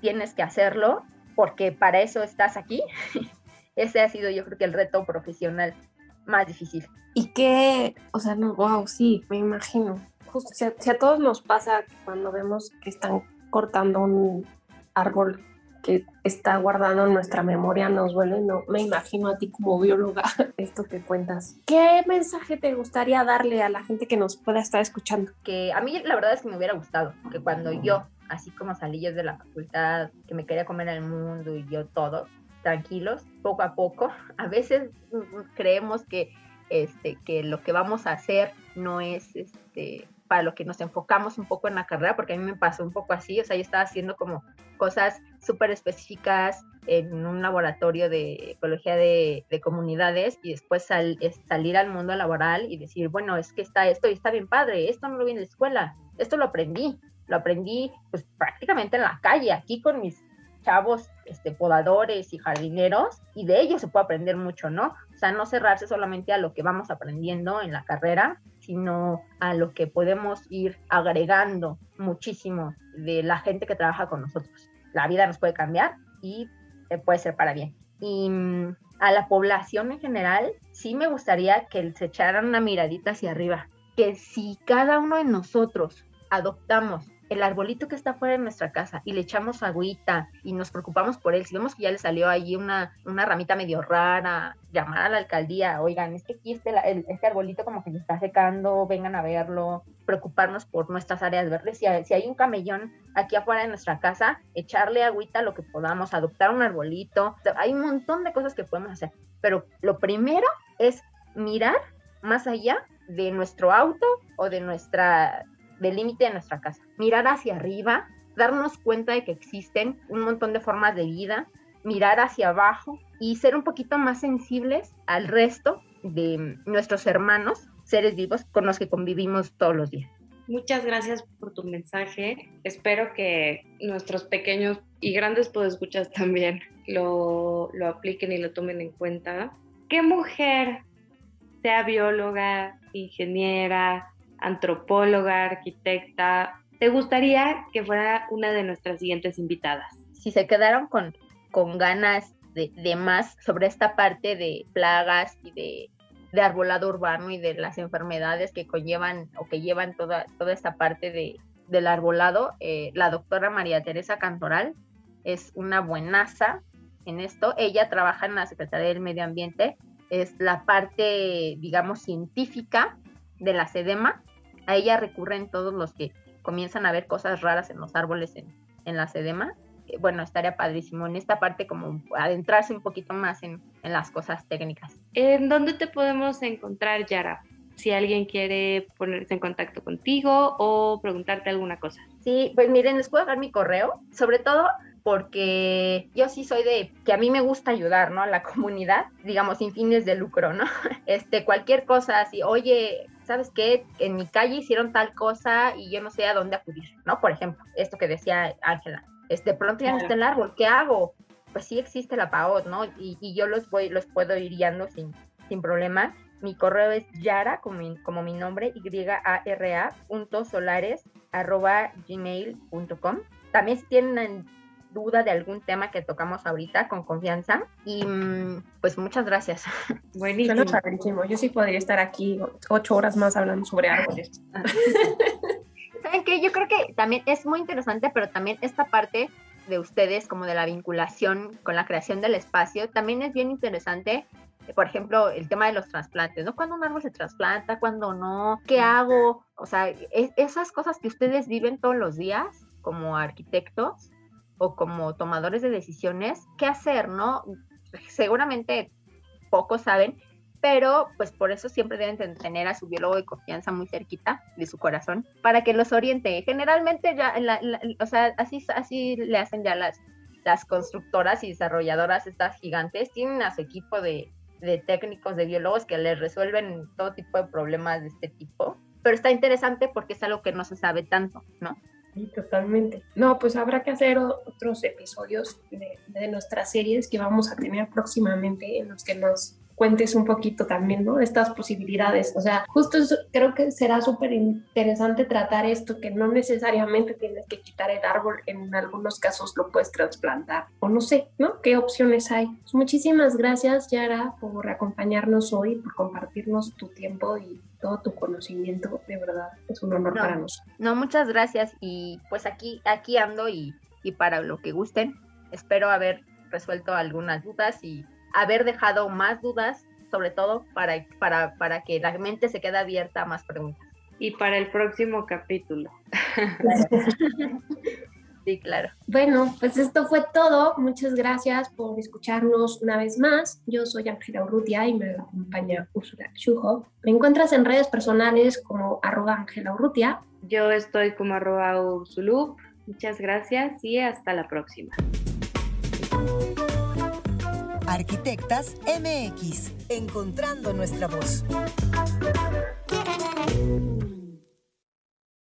tienes que hacerlo porque para eso estás aquí. <laughs> Ese ha sido yo creo que el reto profesional más difícil. Y que, o sea, no, wow, sí, me imagino. Justo, si a todos nos pasa cuando vemos que están cortando un árbol que está guardado en nuestra memoria nos duele, no me imagino a ti como bióloga <laughs> esto que cuentas. ¿Qué mensaje te gustaría darle a la gente que nos pueda estar escuchando? Que a mí la verdad es que me hubiera gustado que cuando yo, así como salí yo de la facultad, que me quería comer el mundo y yo todo, tranquilos, poco a poco, <laughs> a veces creemos que este, que lo que vamos a hacer no es este, para lo que nos enfocamos un poco en la carrera, porque a mí me pasó un poco así, o sea, yo estaba haciendo como cosas súper específicas en un laboratorio de ecología de, comunidades y después salir al mundo laboral y decir, bueno, es que está esto y está bien padre, esto no lo vi en la escuela, esto lo aprendí, lo aprendí pues prácticamente en la calle, aquí con mis chavos este, podadores y jardineros y de ellos se puede aprender mucho, ¿no? O sea, no cerrarse solamente a lo que vamos aprendiendo en la carrera, sino a lo que podemos ir agregando muchísimo de la gente que trabaja con nosotros. La vida nos puede cambiar y eh, puede ser para bien. Y mm, a la población en general, sí me gustaría que se echaran una miradita hacia arriba, que si cada uno de nosotros adoptamos el arbolito que está fuera de nuestra casa y le echamos agüita y nos preocupamos por él, si vemos que ya le salió ahí una, una ramita medio rara, llamar a la alcaldía, oigan, es que aquí este, este arbolito como que se está secando, vengan a verlo, preocuparnos por nuestras áreas verdes. Si si hay un camellón aquí afuera de nuestra casa, echarle agüita lo que podamos, adoptar un arbolito. Hay un montón de cosas que podemos hacer, pero lo primero es mirar más allá de nuestro auto o de nuestra del límite de nuestra casa. Mirar hacia arriba, darnos cuenta de que existen un montón de formas de vida, mirar hacia abajo y ser un poquito más sensibles al resto de nuestros hermanos, seres vivos con los que convivimos todos los días. muchas gracias por tu mensaje. Espero que nuestros pequeños y grandes podescuchas también lo, lo apliquen y lo tomen en cuenta. ¿Qué mujer, sea bióloga, ingeniera, antropóloga, arquitecta, te gustaría que fuera una de nuestras siguientes invitadas? Si se quedaron con, con ganas de, de más sobre esta parte de plagas y de de arbolado urbano y de las enfermedades que conllevan o que llevan toda, toda esta parte de, del arbolado. Eh, la doctora María Teresa Cantoral es una buenaza en esto. Ella trabaja en la Secretaría del Medio Ambiente, es la parte, digamos, científica de la SEDEMA. A ella recurren todos los que comienzan a ver cosas raras en los árboles en, en la SEDEMA bueno, estaría padrísimo en esta parte como adentrarse un poquito más en, en las cosas técnicas. ¿En dónde te podemos encontrar, Yara? Si alguien quiere ponerse en contacto contigo o preguntarte alguna cosa. Sí, pues miren, les puedo dar mi correo, sobre todo porque yo sí soy de que a mí me gusta ayudar, ¿no? A la <laughs> comunidad, digamos, sin fines de lucro, ¿no? <laughs> Este, cualquier cosa así, oye, ¿sabes qué? En mi calle hicieron tal cosa y yo no sé a dónde acudir, ¿no? Por ejemplo, esto que decía Ángela, este, pronto ya no está el árbol, ¿qué hago? Pues sí existe la PAOT, ¿no? Y, yo los voy, los puedo ir guiando sin, sin problema. Mi correo es yara, como mi, como mi nombre, y-a-r-a, punto solares, arroba gmail.com. También si tienen duda de algún tema que tocamos ahorita, con confianza. Y mm, pues muchas gracias. Buenísimo. Yo sí podría estar aquí ocho horas más hablando sobre árboles. <laughs> ¿saben qué? Yo creo que también es muy interesante, pero también esta parte de ustedes, como de la vinculación con la creación del espacio, también es bien interesante. Por ejemplo, el tema de los trasplantes, ¿no? Cuando un árbol se trasplanta, cuando no, ¿qué hago? O sea, esas cosas que ustedes viven todos los días como arquitectos o como tomadores de decisiones, ¿qué hacer, no? Seguramente pocos saben, pero pues por eso siempre deben tener a su biólogo de confianza muy cerquita de su corazón para que los oriente. Generalmente ya, o sea, así, así le hacen ya las, las constructoras y desarrolladoras estas gigantes, tienen a su equipo de, de técnicos, de biólogos que les resuelven todo tipo de problemas de este tipo. Pero está interesante porque es algo que no se sabe tanto, ¿no? Totalmente. No, pues habrá que hacer otros episodios de, de, nuestras series que vamos a tener próximamente en los que nos cuentes un poquito también, ¿no? Estas posibilidades. O sea, justo creo que será súper interesante tratar esto, que no necesariamente tienes que quitar el árbol, en algunos casos lo puedes trasplantar, o no sé, ¿no? ¿Qué opciones hay? Pues muchísimas gracias, Yara, por acompañarnos hoy, por compartirnos tu tiempo y todo tu conocimiento, de verdad, es un honor para nosotros. No, muchas gracias y pues aquí, aquí ando y, y para lo que gusten, espero haber resuelto algunas dudas y haber dejado más dudas, sobre todo para, para, para que la mente se quede abierta a más preguntas. Y para el próximo capítulo. <laughs> <laughs> Sí, claro. Bueno, pues esto fue todo. Muchas gracias por escucharnos una vez más. Yo soy Ángela Urrutia y me acompaña Ursula Chujo. Me encuentras en redes personales como arroba Ángela Urrutia. Yo estoy como arroba Ursulup. Muchas gracias y hasta la próxima. Arquitectas MX, encontrando nuestra voz.